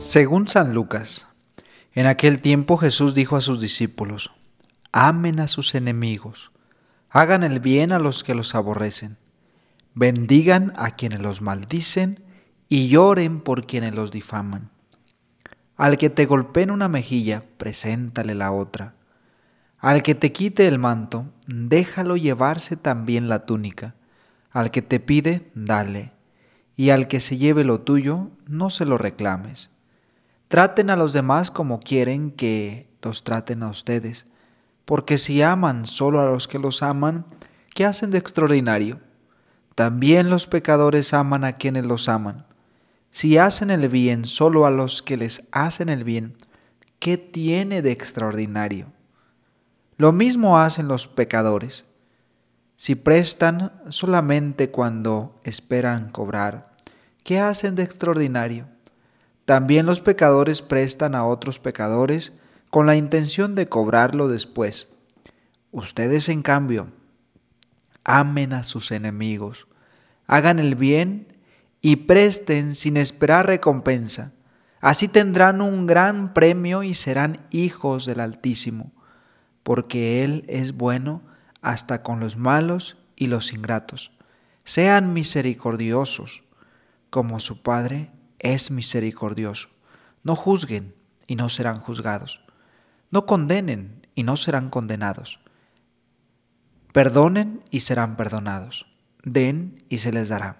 Según San Lucas, en aquel tiempo Jesús dijo a sus discípulos, amen a sus enemigos, hagan el bien a los que los aborrecen, bendigan a quienes los maldicen y lloren por quienes los difaman. Al que te golpee en una mejilla, preséntale la otra. Al que te quite el manto, déjalo llevarse también la túnica. Al que te pide, dale. Y al que se lleve lo tuyo, no se lo reclames. Traten a los demás como quieren que los traten a ustedes, porque si aman solo a los que los aman, ¿qué hacen de extraordinario? También los pecadores aman a quienes los aman. Si hacen el bien solo a los que les hacen el bien, ¿qué tiene de extraordinario? Lo mismo hacen los pecadores. Si prestan solamente cuando esperan cobrar, ¿qué hacen de extraordinario? También los pecadores prestan a otros pecadores con la intención de cobrarlo después. Ustedes, en cambio, amen a sus enemigos, hagan el bien y presten sin esperar recompensa. Así tendrán un gran premio y serán hijos del Altísimo, porque Él es bueno hasta con los malos y los ingratos. Sean misericordiosos, como su Padre es misericordioso. No juzguen y no serán juzgados. No condenen y no serán condenados. Perdonen y serán perdonados. Den y se les dará.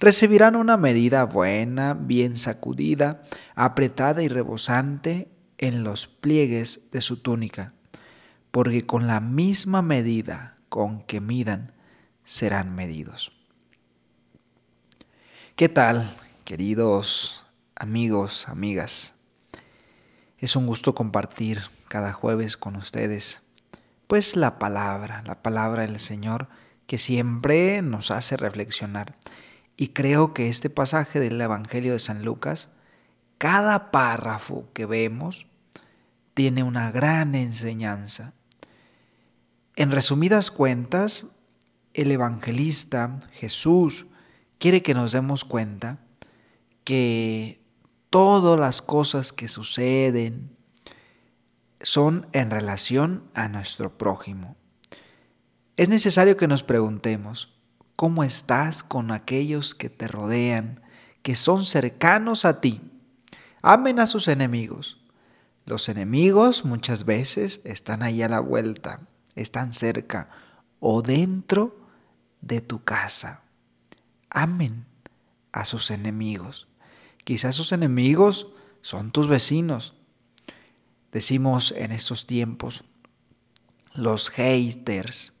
Recibirán una medida buena, bien sacudida, apretada y rebosante en los pliegues de su túnica, porque con la misma medida con que midan serán medidos. ¿Qué tal? queridos amigos, amigas. Es un gusto compartir cada jueves con ustedes, pues la palabra, la palabra del Señor que siempre nos hace reflexionar. Y creo que este pasaje del Evangelio de San Lucas, cada párrafo que vemos, tiene una gran enseñanza. En resumidas cuentas, el evangelista Jesús quiere que nos demos cuenta que todas las cosas que suceden son en relación a nuestro prójimo. Es necesario que nos preguntemos, ¿cómo estás con aquellos que te rodean, que son cercanos a ti? Amen a sus enemigos. Los enemigos muchas veces están ahí a la vuelta, están cerca o dentro de tu casa. Amen a sus enemigos. Quizás sus enemigos son tus vecinos. Decimos en estos tiempos, los haters.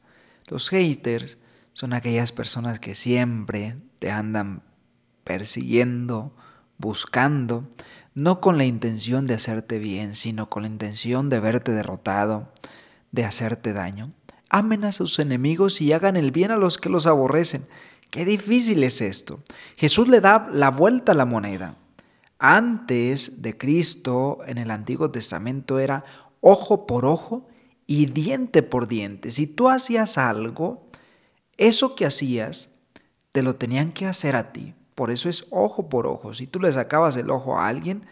Los haters son aquellas personas que siempre te andan persiguiendo, buscando, no con la intención de hacerte bien, sino con la intención de verte derrotado, de hacerte daño. Amen a sus enemigos y hagan el bien a los que los aborrecen. Qué difícil es esto. Jesús le da la vuelta a la moneda. Antes de Cristo, en el Antiguo Testamento era ojo por ojo y diente por diente. Si tú hacías algo, eso que hacías, te lo tenían que hacer a ti. Por eso es ojo por ojo. Si tú le sacabas el ojo a alguien,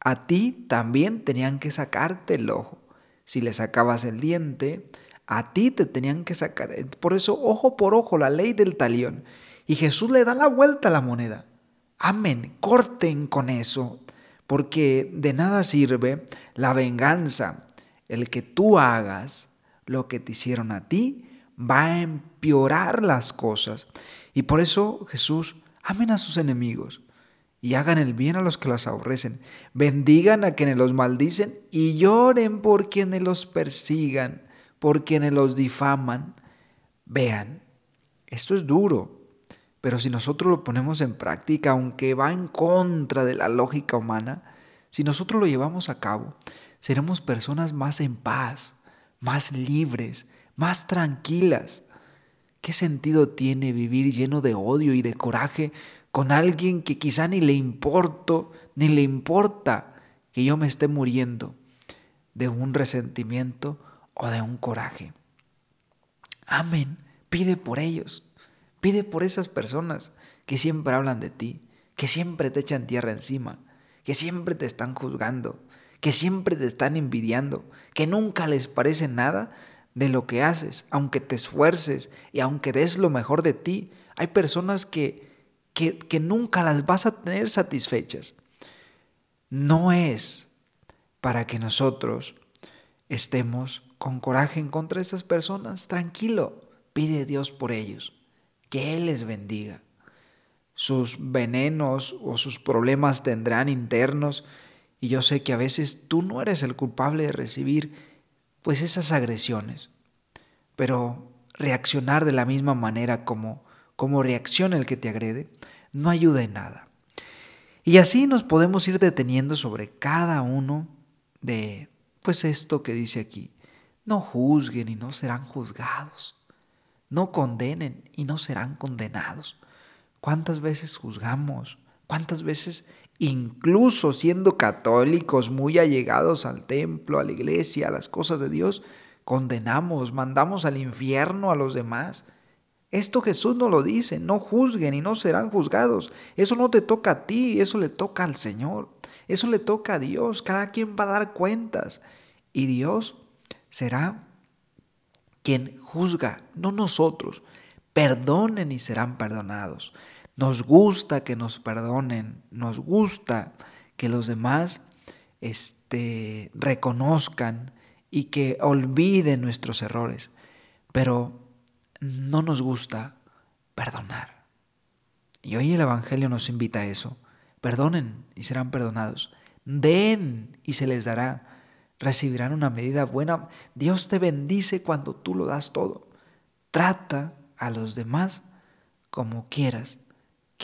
a ti también tenían que sacarte el ojo. Si le sacabas el diente, a ti te tenían que sacar. Por eso, ojo por ojo, la ley del talión. Y Jesús le da la vuelta a la moneda. Amén, corten con eso, porque de nada sirve la venganza. El que tú hagas lo que te hicieron a ti va a empeorar las cosas. Y por eso Jesús, amen a sus enemigos y hagan el bien a los que los aborrecen. Bendigan a quienes los maldicen y lloren por quienes los persigan, por quienes los difaman. Vean, esto es duro, pero si nosotros lo ponemos en práctica, aunque va en contra de la lógica humana, si nosotros lo llevamos a cabo, seremos personas más en paz, más libres, más tranquilas. ¿Qué sentido tiene vivir lleno de odio y de coraje con alguien que quizá ni le importo, ni le importa que yo me esté muriendo de un resentimiento o de un coraje. Amén. Pide por ellos. Pide por esas personas que siempre hablan de ti, que siempre te echan tierra encima, que siempre te están juzgando, que siempre te están envidiando, que nunca les parece nada de lo que haces, aunque te esfuerces y aunque des lo mejor de ti. Hay personas que, que, nunca las vas a tener satisfechas. No es para que nosotros estemos con coraje en contra de esas personas. Tranquilo, pide a Dios por ellos, que Él les bendiga. Sus venenos o sus problemas tendrán internos y yo sé que a veces tú no eres el culpable de recibir pues esas agresiones, pero reaccionar de la misma manera como, como reacciona el que te agrede no ayuda en nada. Y así nos podemos ir deteniendo sobre cada uno de pues esto que dice aquí. No juzguen y no serán juzgados. No condenen y no serán condenados. ¿Cuántas veces juzgamos? ¿Cuántas veces, incluso siendo católicos, muy allegados al templo, a la iglesia, a las cosas de Dios, condenamos, mandamos al infierno a los demás? Esto Jesús no lo dice, no juzguen y no serán juzgados. Eso no te toca a ti, eso le toca al Señor. Eso le toca a Dios. Cada quien va a dar cuentas. Y Dios será quien juzga, no nosotros. Perdonen y serán perdonados. Nos gusta que nos perdonen, nos gusta que los demás este, reconozcan y que olviden nuestros errores, pero no nos gusta perdonar. Y hoy el Evangelio nos invita a eso. Perdonen y serán perdonados. Den y se les dará. Recibirán una medida buena. Dios te bendice cuando tú lo das todo. Trata a los demás como quieras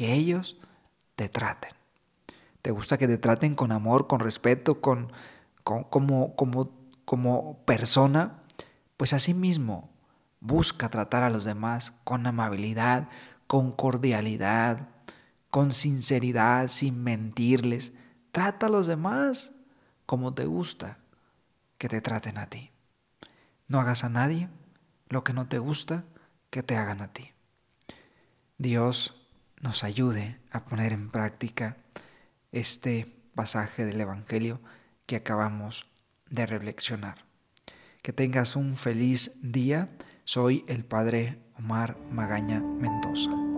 que ellos te traten. ¿Te gusta que te traten con amor, con respeto, con, como, como, como persona? Pues así mismo busca tratar a los demás con amabilidad, con cordialidad, con sinceridad, sin mentirles. Trata a los demás como te gusta que te traten a ti. No hagas a nadie lo que no te gusta que te hagan a ti. Dios nos ayude a poner en práctica este pasaje del Evangelio que acabamos de reflexionar. Que tengas un feliz día. Soy el Padre Omar Magaña Mendoza.